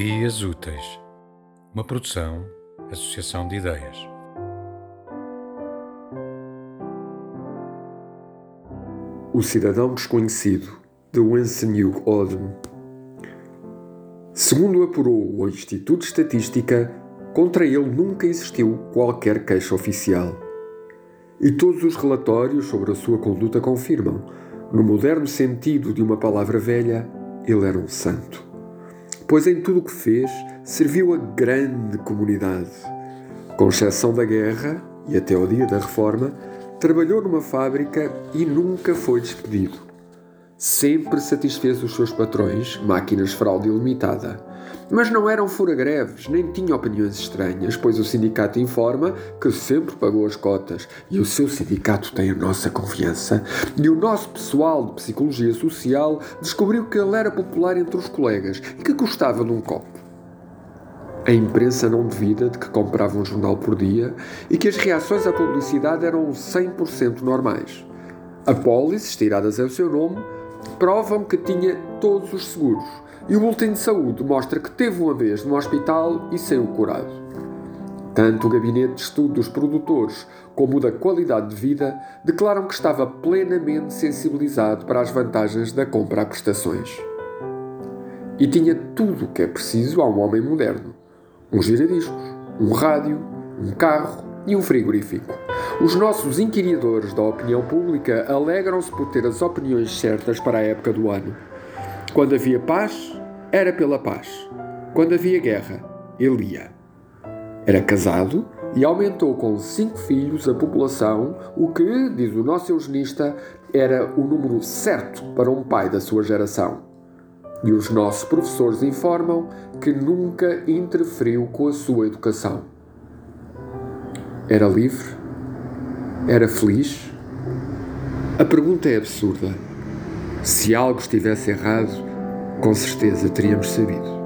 Ideias Úteis, uma produção, associação de ideias. O Cidadão Desconhecido, de Hugh Auden. Segundo apurou o Instituto de Estatística, contra ele nunca existiu qualquer queixa oficial. E todos os relatórios sobre a sua conduta confirmam, no moderno sentido de uma palavra velha, ele era um santo pois em tudo o que fez serviu a grande comunidade. Com exceção da guerra e até ao dia da reforma, trabalhou numa fábrica e nunca foi despedido. Sempre satisfez os seus patrões, máquinas fraude ilimitada mas não eram fura-greves, nem tinha opiniões estranhas, pois o sindicato informa que sempre pagou as cotas e o seu sindicato tem a nossa confiança. E o nosso pessoal de psicologia social descobriu que ele era popular entre os colegas e que gostava de um copo. A imprensa não duvida de que comprava um jornal por dia e que as reações à publicidade eram 100% normais. Apólices, tiradas ao seu nome, provam que tinha todos os seguros e o boletim de saúde mostra que teve uma vez no hospital e saiu curado. Tanto o gabinete de estudo dos produtores como o da qualidade de vida declaram que estava plenamente sensibilizado para as vantagens da compra a prestações. E tinha tudo o que é preciso a um homem moderno: um giradiscos, um rádio, um carro e um frigorífico. Os nossos inquiridores da opinião pública alegram-se por ter as opiniões certas para a época do ano. Quando havia paz, era pela paz. Quando havia guerra, ele ia. Era casado e aumentou com cinco filhos a população, o que, diz o nosso eugenista, era o número certo para um pai da sua geração. E os nossos professores informam que nunca interferiu com a sua educação. Era livre? Era feliz? A pergunta é absurda. Se algo estivesse errado, com certeza teríamos sabido.